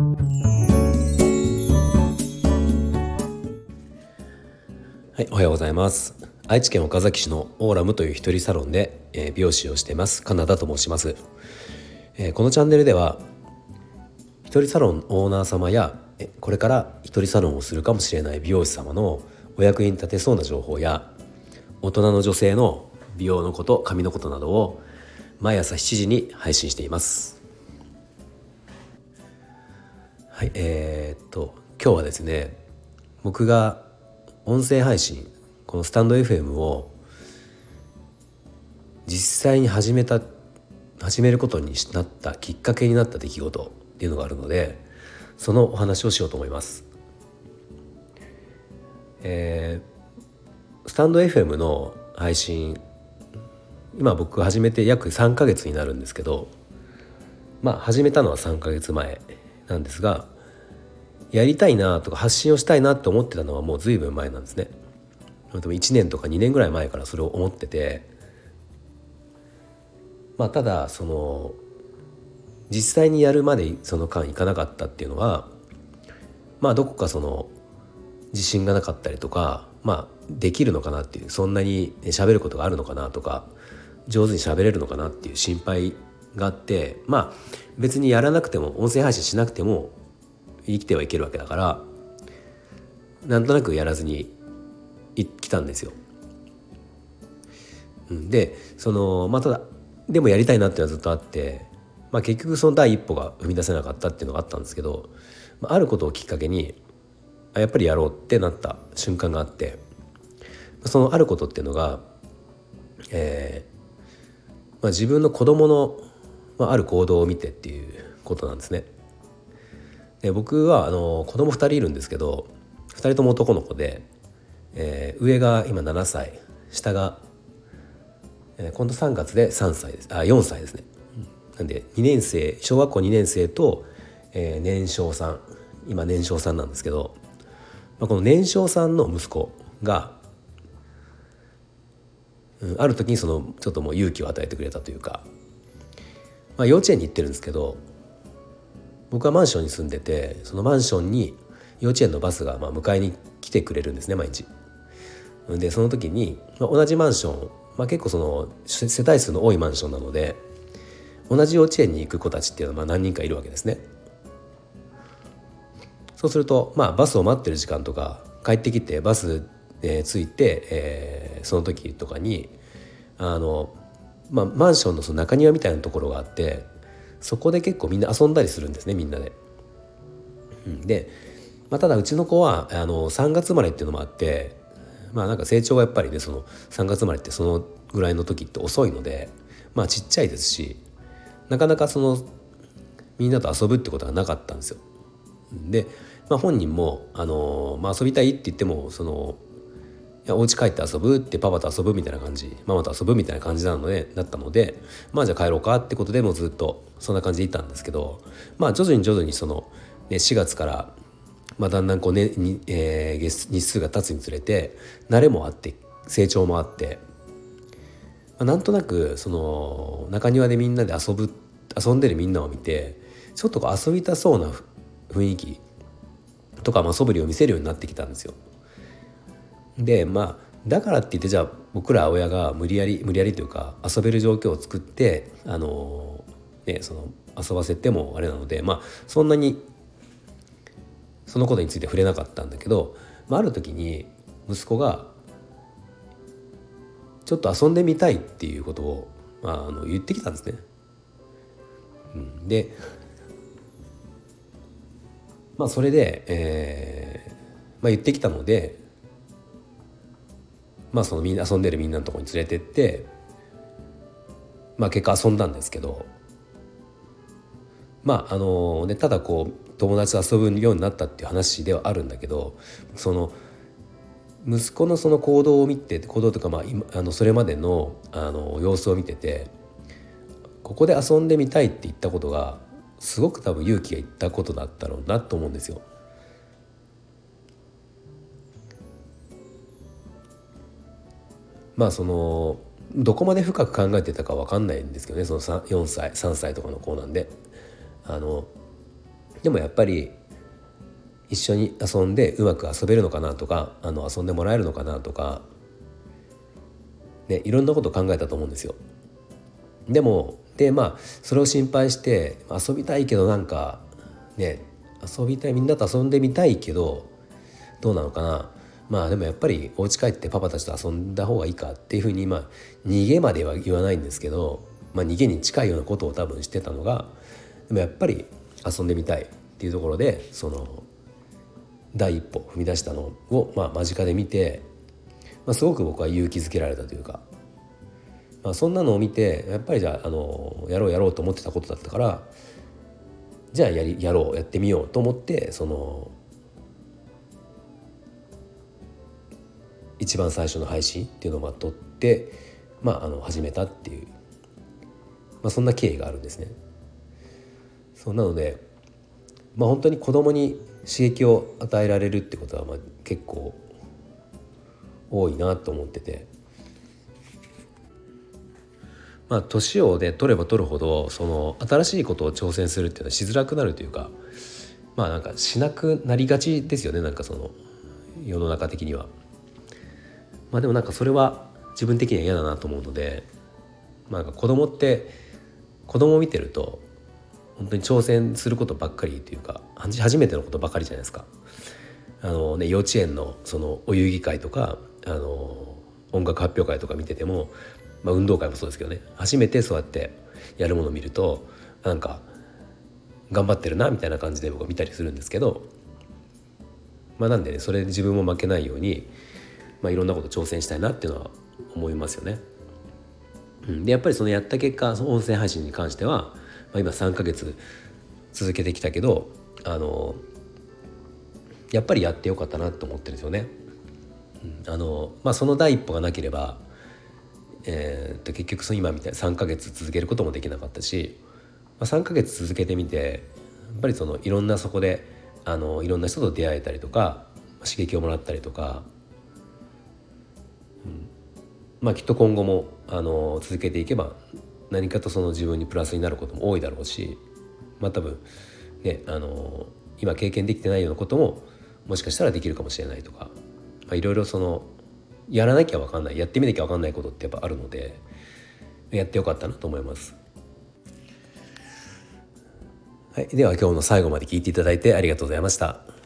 はい、おはようございます。愛知県岡崎市のオーラムという一人サロンで、え美容師をしています。カナダと申します、えこのチャンネルでは一人サロンオーナー様やこれから一人サロンをするかもしれない美容師様のお役に立てそうな情報や大人の女性の美容のこと髪のことなどを毎朝7時に配信しています。はいえーっと今日はですね僕が音声配信このスタンド FM を実際に始めた始めることになったきっかけになった出来事っていうのがあるのでそのお話をしようと思います。えースタンド FM の配信今僕始めて約3ヶ月になるんですけどまあ始めたのは3ヶ月前なんですがやりたいなとか発信をしたいなって思ってたのはもう随分前なんですね。でも1年とか2年ぐらい前からそれを思っててまあただその実際にやるまでその間いかなかったっていうのはまあどこかその自信がなかったりとかまあできるのかなっていうそんなに喋ることがあるのかなとか上手に喋れるのかなっていう心配があってまあ別にやらなくても音声配信しなくても生きてはいけるわけだからなんとなくやらずにい来たんですよ。うんでそのまあただでもやりたいなっていうのはずっとあって、まあ、結局その第一歩が踏み出せなかったっていうのがあったんですけど、あ、ることをきっかけにやっぱりやろうってなった瞬間があってそのあることっていうのが、えーまあ、自分の子供の、まあ、ある行動を見てっていうことなんですね。で僕はあの子供2人いるんですけど2人とも男の子で、えー上が今7歳下が、えー今度3月で3歳ですあ4歳ですね。なんで2年生小学校2年生と、えー年少さん今年少さんなんですけど、まあ、この年少さんの息子が、うんある時にそのちょっともう勇気を与えてくれたというか、まあ、幼稚園に行ってるんですけど僕はマンションに住んでてそのマンションに幼稚園のバスがまあ迎えに来てくれるんですね毎日。でその時に、まあ、同じマンション、まあ、結構その世帯数の多いマンションなので同じ幼稚園に行く子たちっていうのはまあ何人かいるわけですね。そうすると、まあ、バスを待ってる時間とか帰ってきてバス、えー着いて、えーその時とかにあの、まあ、マンションのその中庭みたいなところがあってそこで結構みんな遊んだりするんですねみんなで。うんで、まあ、ただうちの子はあの3月生まれっていうのもあってまあなんか成長がやっぱりねその3月生まれってそのぐらいの時って遅いのでまあちっちゃいですしなかなかそのみんなと遊ぶってことがなかったんですよ。で、まあ、本人も、あのまあ、遊びたいって言ってもそのお家帰って遊ぶってパパと遊ぶみたいな感じママと遊ぶみたいな感じなのでだったのでまあじゃあ帰ろうかってことでもうずっとそんな感じでいたんですけどまあ徐々に徐々にその、ね、4月から、まあ、だんだんこう、ねにえー日数が経つにつれて慣れもあって成長もあって、まあ、なんとなくその中庭でみんなで遊ぶ遊んでるみんなを見てちょっとこう遊びたそうな雰囲気とか、まあ、素振りを見せるようになってきたんですよ。でまあだからって言ってじゃあ僕ら親が無理やり無理やりというか遊べる状況を作ってあの、ね、その遊ばせてもあれなのでまあそんなにそのことについて触れなかったんだけど、まあ、ある時に息子がちょっと遊んでみたいっていうことを、まあ、あの言ってきたんですね。うん、でまあそれで、えーまあ、言ってきたのでまあそのみんな遊んでるみんなのところに連れてってまあ結果遊んだんですけどまああのねただこう友達と遊ぶようになったっていう話ではあるんだけどその息子のその行動を見て行動とかまあ今あのそれまでのあの様子を見ててここで遊んでみたいって言ったことがすごく多分勇気がいったことだったろうなと思うんですよ。まあそのどこまで深く考えてたか分かんないんですけどねその4歳3歳とかの子なんであのでもやっぱり一緒に遊んでうまく遊べるのかなとかあの遊んでもらえるのかなとか、ね、いろんなこと考えたと思うんですよ。でもでまあそれを心配して遊びたいけどなんかね遊びたいみんなと遊んでみたいけどどうなのかなまあでもやっぱりお家帰ってパパたちと遊んだ方がいいかっていうふうにまあ逃げまでは言わないんですけど、まあ、逃げに近いようなことを多分してたのがでもやっぱり遊んでみたいっていうところでその第一歩踏み出したのを、まあ、間近で見て、まあ、すごく僕は勇気づけられたというか、まあ、そんなのを見てやっぱりじゃああのやろうやろうと思ってたことだったからじゃあやりやろうやってみようと思ってその一番最初の配信っていうのをまあ撮って、まあ、あの始めたっていう、まあ、そんな経緯があるんですね。そうなので、まあ、本当に子供に刺激を与えられるってことはまあ結構多いなと思ってて。まあ、年をね取れば取るほどその新しいことを挑戦するっていうのはしづらくなるというかまあなんかしなくなりがちですよねなんかその世の中的には。まあでもなんかそれは自分的には嫌だなと思うので、まあ、なんか子供って子供を見てると本当に挑戦することばっかりというか初めてのことばかりじゃないですか。あのね、幼稚園のそのお遊戯会とかあの音楽発表会とか見てても、まあ、運動会もそうですけどね初めてそうやってやるものを見るとなんか頑張ってるなみたいな感じで僕は見たりするんですけど、まあ、なんでねそれで自分も負けないようにまあ、いろんなこと挑戦したいなっていうのは思いますよね。うん、でやっぱりそのやった結果その音声配信に関しては、まあ、今3ヶ月続けてきたけどあのやっぱりやってよかったなと思ってるんですよね。あのまあ、その第一歩がなければ、えー、と結局その今みたいに3ヶ月続けることもできなかったし、まあ、3ヶ月続けてみてやっぱりそのいろんなそこであのいろんな人と出会えたりとか刺激をもらったりとかまあ、きっと今後もあの続けていけば何かとその自分にプラスになることも多いだろうし、まあ、多分ねあの今経験できてないようなことももしかしたらできるかもしれないとか、まあ、いろいろそのやらなきゃ分かんないやってみなきゃ分かんないことってやっぱあるのでやってよかったなと思います。はい、では今日の最後まで聞いていただいてありがとうございました。